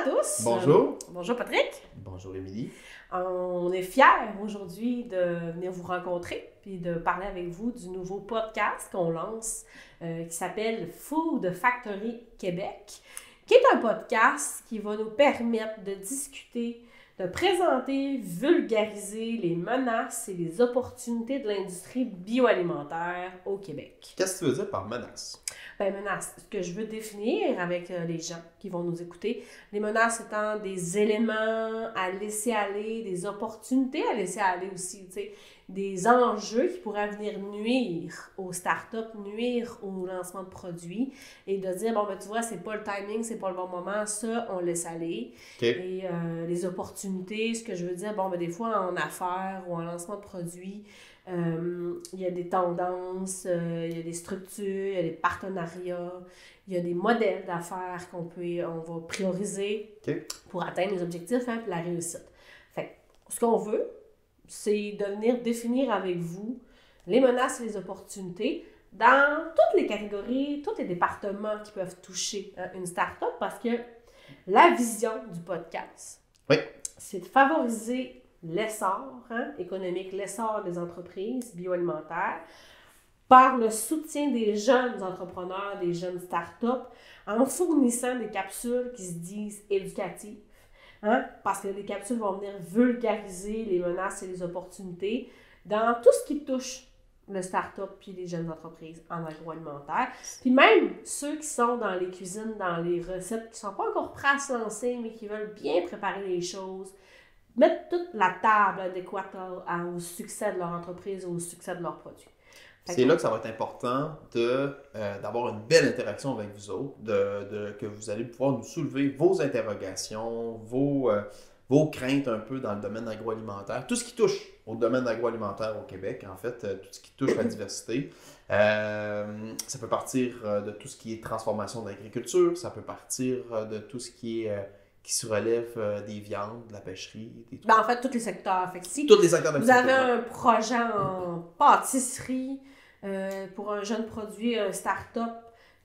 à tous. Bonjour. Euh, bonjour Patrick. Bonjour Émilie. On est fiers aujourd'hui de venir vous rencontrer puis de parler avec vous du nouveau podcast qu'on lance euh, qui s'appelle Food Factory Québec, qui est un podcast qui va nous permettre de discuter de présenter, vulgariser les menaces et les opportunités de l'industrie bioalimentaire au Québec. Qu'est-ce que tu veux dire par menace? Ben, menace, ce que je veux définir avec euh, les gens qui vont nous écouter, les menaces étant des éléments à laisser aller, des opportunités à laisser aller aussi, tu sais, des enjeux qui pourraient venir nuire aux startups, nuire au lancement de produits et de dire, bon, ben, tu vois, c'est pas le timing, c'est pas le bon moment, ça, on laisse aller. Et euh, les opportunités, ce que je veux dire, bon, ben, des fois, en affaires ou en lancement de produits, euh, il y a des tendances, euh, il y a des structures, il y a des partenariats, il y a des modèles d'affaires qu'on peut, on va prioriser pour atteindre les objectifs et hein, la réussite. Fait ce qu'on veut, c'est de venir définir avec vous les menaces et les opportunités dans toutes les catégories, tous les départements qui peuvent toucher hein, une start-up parce que la vision du podcast, c'est de favoriser l'essor hein, économique, l'essor des entreprises bioalimentaires, par le soutien des jeunes entrepreneurs, des jeunes startups, en fournissant des capsules qui se disent éducatives. Hein, parce que les capsules vont venir vulgariser les menaces et les opportunités dans tout ce qui touche le start-up puis les jeunes entreprises en agroalimentaire. Puis même ceux qui sont dans les cuisines, dans les recettes, qui ne sont pas encore prêts à se lancer, mais qui veulent bien préparer les choses, mettre toute la table adéquate au succès de leur entreprise au succès de leurs produits. C'est là que ça va être important euh, d'avoir une belle interaction avec vous autres, de, de, que vous allez pouvoir nous soulever vos interrogations, vos, euh, vos craintes un peu dans le domaine agroalimentaire, tout ce qui touche au domaine agroalimentaire au Québec, en fait, euh, tout ce qui touche la diversité. ça peut partir de tout ce qui est transformation de l'agriculture, ça peut partir de tout ce qui est qui relève euh, des viandes, de la pêcherie, des ben, en fait, tous les secteurs. Fait tous les secteurs Vous avez un projet en pâtisserie euh, pour un jeune produit, un start-up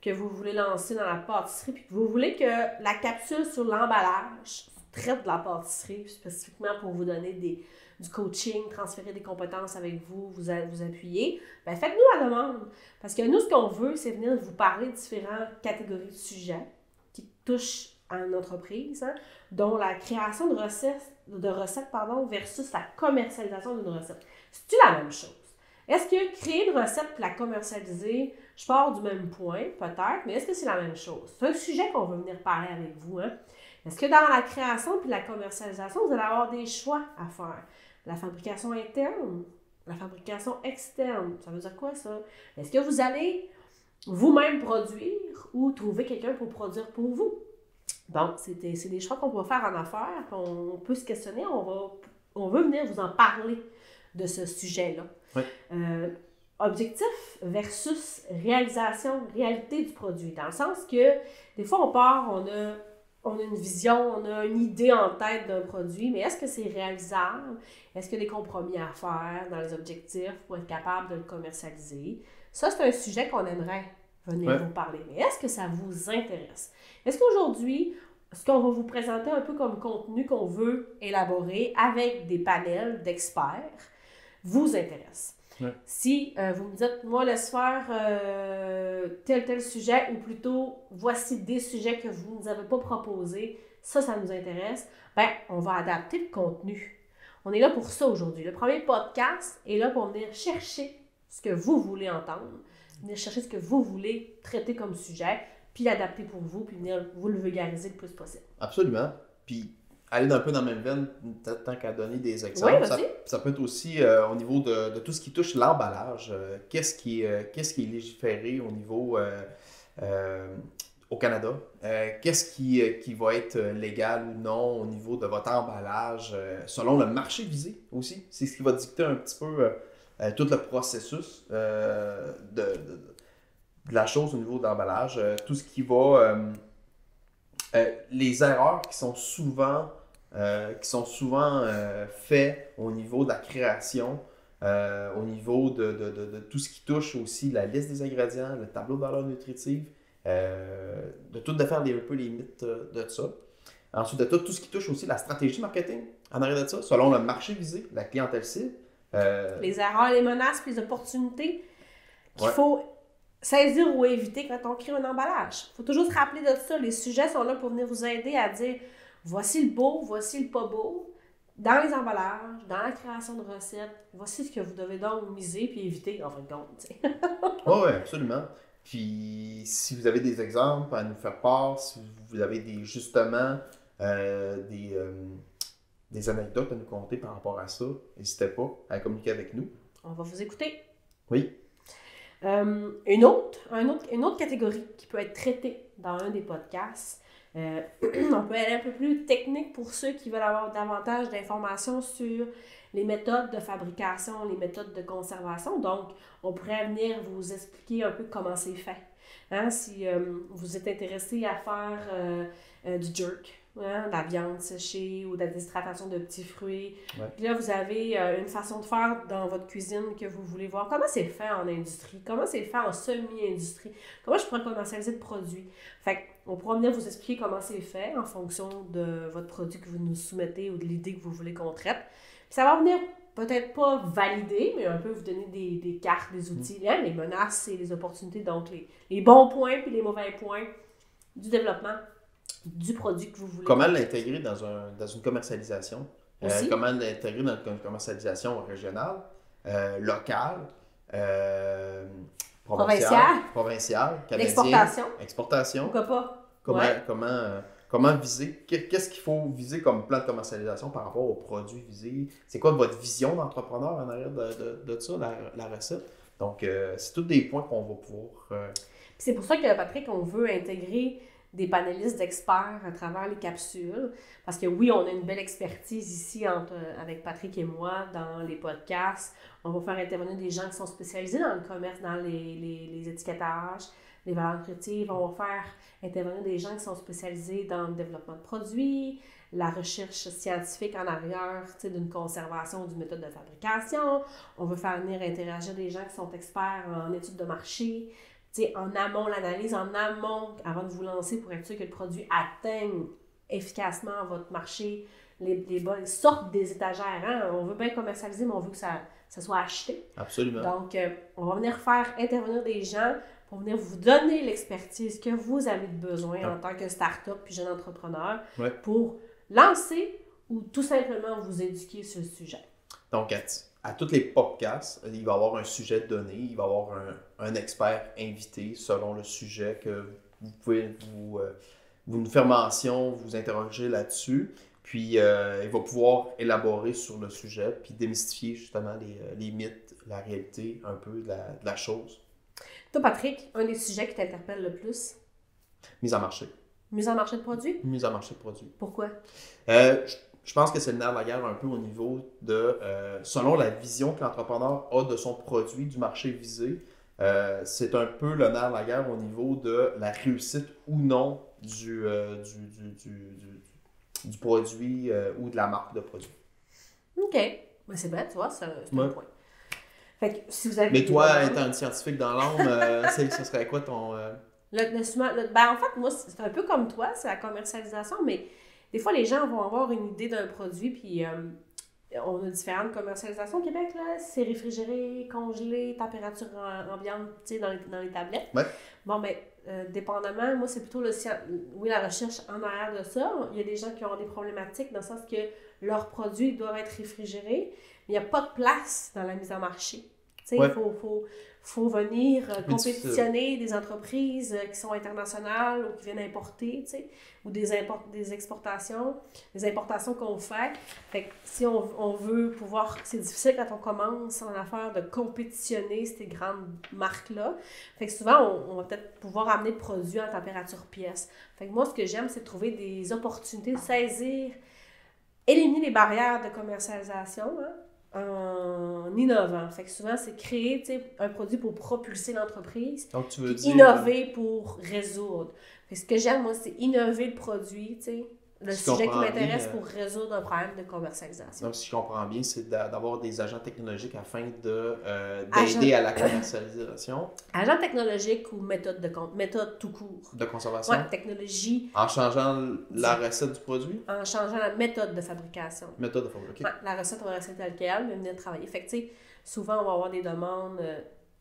que vous voulez lancer dans la pâtisserie, puis que vous voulez que la capsule sur l'emballage traite de la pâtisserie spécifiquement pour vous donner des, du coaching, transférer des compétences avec vous, vous, vous appuyer, ben faites-nous la demande. Parce que nous, ce qu'on veut, c'est venir vous parler de différentes catégories de sujets qui touchent à une entreprise, hein, dont la création de recettes, de recettes pardon, versus la commercialisation d'une recette. C'est-tu la même chose? Est-ce que créer une recette et la commercialiser, je pars du même point, peut-être, mais est-ce que c'est la même chose? C'est un sujet qu'on veut venir parler avec vous. Hein? Est-ce que dans la création puis la commercialisation, vous allez avoir des choix à faire? La fabrication interne, la fabrication externe, ça veut dire quoi ça? Est-ce que vous allez vous-même produire ou trouver quelqu'un pour produire pour vous? Bon, c'est des choix qu'on peut faire en affaires, qu'on peut se questionner. On, va, on veut venir vous en parler de ce sujet-là. Euh, objectif versus réalisation, réalité du produit. Dans le sens que des fois, on part, on a, on a une vision, on a une idée en tête d'un produit, mais est-ce que c'est réalisable? Est-ce qu'il y a des compromis à faire dans les objectifs pour être capable de le commercialiser? Ça, c'est un sujet qu'on aimerait venir vous parler. Mais est-ce que ça vous intéresse? Est-ce qu'aujourd'hui, ce qu'on va vous présenter un peu comme contenu qu'on veut élaborer avec des panels d'experts vous intéresse? Si euh, vous me dites, moi, laisse faire euh, tel, tel sujet, ou plutôt, voici des sujets que vous ne nous avez pas proposés, ça, ça nous intéresse, ben, on va adapter le contenu. On est là pour ça aujourd'hui. Le premier podcast est là pour venir chercher ce que vous voulez entendre, venir chercher ce que vous voulez traiter comme sujet, puis l'adapter pour vous, puis venir vous le vulgariser le plus possible. Absolument. Puis aller un peu dans la même veine, tant qu'à donner des exemples. ça, ça, peut être aussi euh, au niveau de, de, tout ce qui touche l'emballage. Euh, qu'est-ce qui, euh, qu'est-ce qui est légiféré au niveau au Canada? qu'est-ce qui, qui va être légal ou non au niveau de votre emballage, selon le marché visé aussi? C'est ce qui va dicter un petit peu tout le processus de de la chose au niveau de l'emballage. Euh, tout ce qui va. Euh, euh, les erreurs qui sont souvent, qui sont souvent faites au niveau de la création, au niveau de, de, de, tout ce qui touche aussi la liste des ingrédients, le tableau de valeur nutritive, de tout de faire les, un peu les mythes de ça. Ensuite de tout, tout ce qui touche aussi la stratégie marketing en arrière de ça, selon le marché visé, la clientèle cible. Euh, les erreurs, les menaces, les opportunités qu'il faut saisir ou éviter quand on crée un emballage. Il faut toujours se rappeler de ça. Les sujets sont là pour venir vous aider à dire voici le beau, voici le pas beau. Dans les emballages, dans la création de recettes, voici ce que vous devez donc miser puis éviter en fin de compte. oui, absolument. Puis si vous avez des exemples à nous faire part, si vous avez des justement euh, des, euh, des anecdotes à nous conter par rapport à ça, n'hésitez pas à communiquer avec nous. On va vous écouter. Oui. Euh, une, autre, un autre, une autre catégorie qui peut être traitée dans un des podcasts, on peut aller un peu plus technique pour ceux qui veulent avoir davantage d'informations sur les méthodes de fabrication, les méthodes de conservation. Donc, on pourrait venir vous expliquer un peu comment c'est fait. Hein, si vous êtes intéressé à faire du jerk, Hein, de la viande séchée ou de la déshydratation de petits fruits. Puis là, vous avez euh, une façon de faire dans votre cuisine que vous voulez voir. Comment c'est fait en industrie? Comment c'est fait en semi-industrie? Comment je pourrais commercialiser le produit? Fait on pourra venir vous expliquer comment c'est fait en fonction de votre produit que vous nous soumettez ou de l'idée que vous voulez qu'on traite. Puis ça va venir peut-être pas valider, mais un peu vous donner des, des cartes, des outils, mm. hein, les menaces et les opportunités, donc les, les bons points puis les mauvais points du développement du produit que vous voulez. Comment l'intégrer dans, un, dans une commercialisation? Euh, comment l'intégrer dans une commercialisation régionale, euh, locale, euh, provinciale, provinciale exportation. Exportation. Pourquoi pas? Comment, comment, comment viser? Qu'est-ce qu'il faut viser comme plan de commercialisation par rapport aux produits visés? C'est quoi votre vision d'entrepreneur en arrière de, de, de ça, la, la, recette? Donc, c'est tous des points qu'on va pouvoir. C'est pour ça que, Patrick, on veut intégrer des panélistes d'experts à travers les capsules. Parce que oui, on a une belle expertise ici entre, avec Patrick et moi dans les podcasts. On va faire intervenir des gens qui sont spécialisés dans le commerce, dans les, les, les étiquettages, les valeurs créatives. On va faire intervenir des gens qui sont spécialisés dans le développement de produits, la recherche scientifique en arrière d'une conservation d'une méthode de fabrication. On veut faire venir interagir des gens qui sont experts en études de marché, en amont, l'analyse en amont, avant de vous lancer pour être sûr que le produit atteigne efficacement votre marché, les, les bonnes sortes des étagères. Hein? On veut bien commercialiser, mais on veut que ça, ça soit acheté. Absolument. Donc, euh, on va venir faire intervenir des gens pour venir vous donner l'expertise que vous avez besoin en tant que start-up puis jeune entrepreneur pour lancer ou tout simplement vous éduquer sur le sujet. Donc, à tous les podcasts, il va y avoir un sujet donné, il va y avoir un, expert invité selon le sujet que vous pouvez vous, euh, vous nous faire mention, vous interroger là-dessus. Puis euh, il va pouvoir élaborer sur le sujet, puis démystifier justement les, euh, les mythes, la réalité un peu de la, de la, chose. Toi, Patrick, un des sujets qui t'interpelle le plus? Mise en marché. Mise en marché de produits? Mise en marché de produits. Pourquoi? Je pense que c'est le nerf de la guerre un peu au niveau de, euh, selon la vision que l'entrepreneur a de son produit, du marché visé, euh, c'est un peu le nerf de la guerre au niveau de la réussite ou non du, euh, du, produit ou de la marque de produit. OK. Mais c'est vrai, tu vois, c'est un point. Fait que, si vous avez Mais toi, étant un scientifique dans l'âme, ce serait quoi ton... Le, le, ben, en fait, moi, c'est un peu comme toi, c'est la commercialisation, mais des fois, les gens vont avoir une idée d'un produit, puis euh, on a différentes commercialisations au Québec, là. C'est réfrigéré, congelé, température ambiante, tu sais, dans les, dans les tablettes. Bon, ben, euh, dépendamment, moi, c'est plutôt le oui, la recherche en arrière de ça. Il y a des gens qui ont des problématiques dans le sens que leurs produits doivent être réfrigérés, mais il n'y a pas de place dans la mise en marché. Il faut, faut, faut venir euh, compétitionner des entreprises euh, qui sont internationales ou qui viennent importer, ou des, des exportations, des importations qu'on fait. Fait si on, on veut pouvoir, c'est difficile quand on commence en affaire de compétitionner ces grandes marques-là. Fait que souvent, on, on va peut-être pouvoir amener le produit en température pièce. Fait que moi, ce que j'aime, c'est trouver des opportunités, saisir, éliminer les barrières de commercialisation, hein, en innovant. Fait que souvent, c'est créer un produit pour propulser l'entreprise. Donc, tu veux dire... Innover pour résoudre. Fait ce que j'aime, moi, c'est innover le produit, le sujet qui m'intéresse pour résoudre un problème de commercialisation. Donc, si je comprends bien, c'est d'avoir des agents technologiques afin d'aider à la commercialisation. Agents technologiques ou méthode, de, méthode tout court. De conservation. Oui, technologie. En changeant la recette du produit? En changeant la méthode de fabrication. Méthode de fabrication. la recette, on va rester telle qu'elle, mais venir travailler. Fait que, souvent, on va avoir des demandes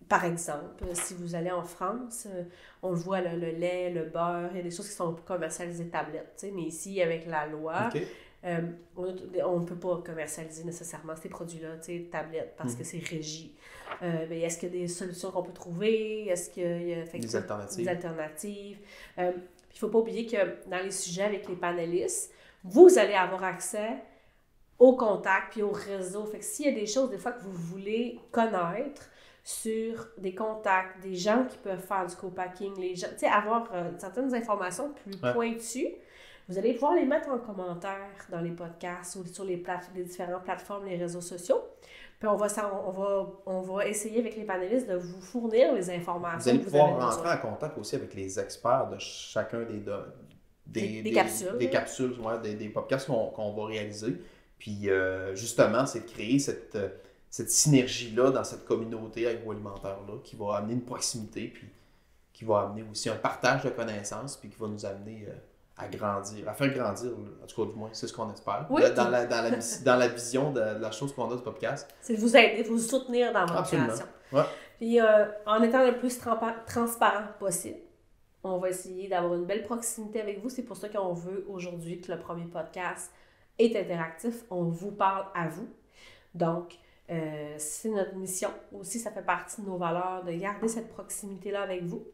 par exemple, si vous allez en France, euh, on le voit, le, lait, le beurre, il y a des choses qui sont commercialisées tablettes. Mais ici, avec la loi, euh, on ne peut pas commercialiser nécessairement ces produits-là, tablettes, parce mhm. que c'est régi. Euh, mais est-ce qu'il y a des solutions qu'on peut trouver? Est-ce qu'il y a des alternatives? Des alternatives. il ne faut pas oublier que dans les sujets avec les panélistes, vous allez avoir accès au contact puis au réseau. Fait que s'il y a des choses, des fois, que vous voulez connaître, sur des contacts, des gens qui peuvent faire du co-packing, les gens, tu sais, avoir euh, certaines informations plus pointues. Vous allez pouvoir les mettre en commentaire dans les podcasts ou sur les, les différentes plateformes, les réseaux sociaux. Puis on va, on, va, on va essayer avec les panélistes de vous fournir les informations. Vous allez pouvoir rentrer en contact aussi avec les experts de chacun des, des, des, capsules. Des capsules, des, des podcasts qu'on va réaliser. Puis euh, justement, c'est de créer cette cette synergie-là dans cette communauté agroalimentaire-là qui va amener une proximité, puis qui va amener aussi un partage de connaissances, puis qui va nous amener euh, à grandir, à faire grandir, en tout cas du moins, c'est ce qu'on espère. dans, la, dans, la, dans, la, vision de, la chose qu'on a du podcast. C'est de vous aider, de vous soutenir dans votre création. Puis euh, en étant le plus transparent possible, on va essayer d'avoir une belle proximité avec vous. C'est pour ça qu'on veut aujourd'hui que le premier podcast est interactif. On vous parle à vous. Donc, euh, c'est notre mission aussi, ça fait partie de nos valeurs de garder cette proximité-là avec vous,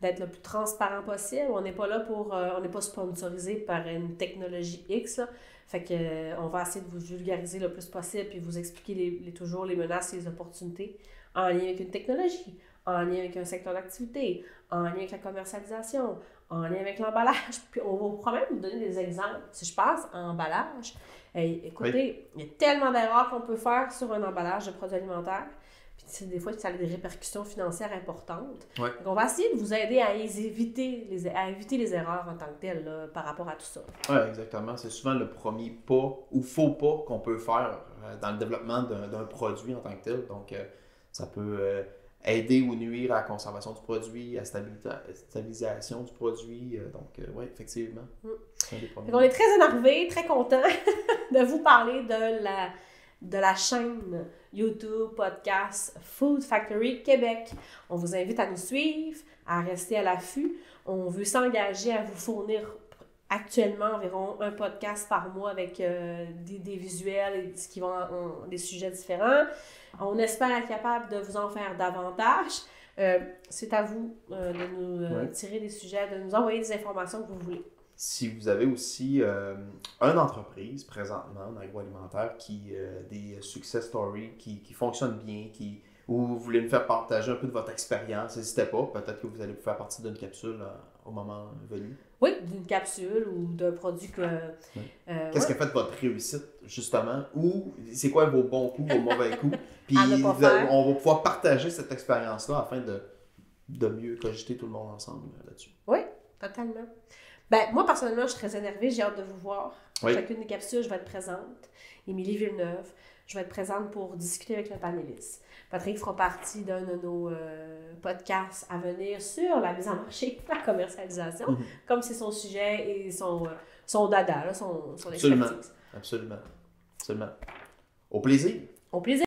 d'être le plus transparent possible. On n'est pas là pour, euh, on n'est pas sponsorisé par une technologie X, fait que euh, on va essayer de vous vulgariser le plus possible puis vous expliquer les, toujours les menaces et les opportunités en lien avec une technologie, en lien avec un secteur d'activité, en lien avec la commercialisation, en lien avec l'emballage. Puis on va vous même vous donner des exemples. Si je passe en emballage, écoutez, il y a tellement d'erreurs qu'on peut faire sur un emballage de produits alimentaires. Puis des fois, ça a des répercussions financières importantes. Donc, on va essayer de vous aider à éviter les, à éviter les erreurs en tant que telles par rapport à tout ça. Oui, exactement. C'est souvent le premier pas ou faux pas qu'on peut faire euh, dans le développement d'un produit en tant que tel. Donc, euh, ça peut euh, aider ou nuire à la conservation du produit, à la stabilisation du produit. donc, oui, effectivement. Mm. on est très énervé, très content de vous parler de la, de la chaîne YouTube, podcast Food Factory Québec. On vous invite à nous suivre, à rester à l'affût. On veut s'engager à vous fournir actuellement environ un podcast par mois avec euh, des, des, visuels et qui vont des sujets différents. On espère être capable de vous en faire davantage. Euh, c'est à vous euh, de nous tirer des sujets, de nous envoyer des informations que vous voulez. Si vous avez aussi une entreprise présentement en agroalimentaire qui des success stories qui, qui fonctionnent bien, qui, ou vous voulez nous faire partager un peu de votre expérience, n'hésitez pas. Peut-être que vous allez faire partie d'une capsule au moment venu. Oui, d'une capsule ou d'un produit que. Euh, Qu'est-ce qui a fait votre réussite, justement? Ou c'est quoi vos bons coups, vos mauvais coups? Puis on va pouvoir partager cette expérience-là afin de, de mieux cogiter tout le monde ensemble là-dessus. Oui, totalement. Ben, moi, personnellement, je suis très énervée. J'ai hâte de vous voir. Chacune des capsules, je vais être présente. Émilie Villeneuve, je vais être présente pour discuter avec le panéliste. Patrick fera partie d'un de nos euh, podcasts à venir sur la mise en marché, la commercialisation, mhm. comme c'est son sujet et son, euh, son dada, son, son Absolument. Absolument. Absolument. Au plaisir. Au plaisir.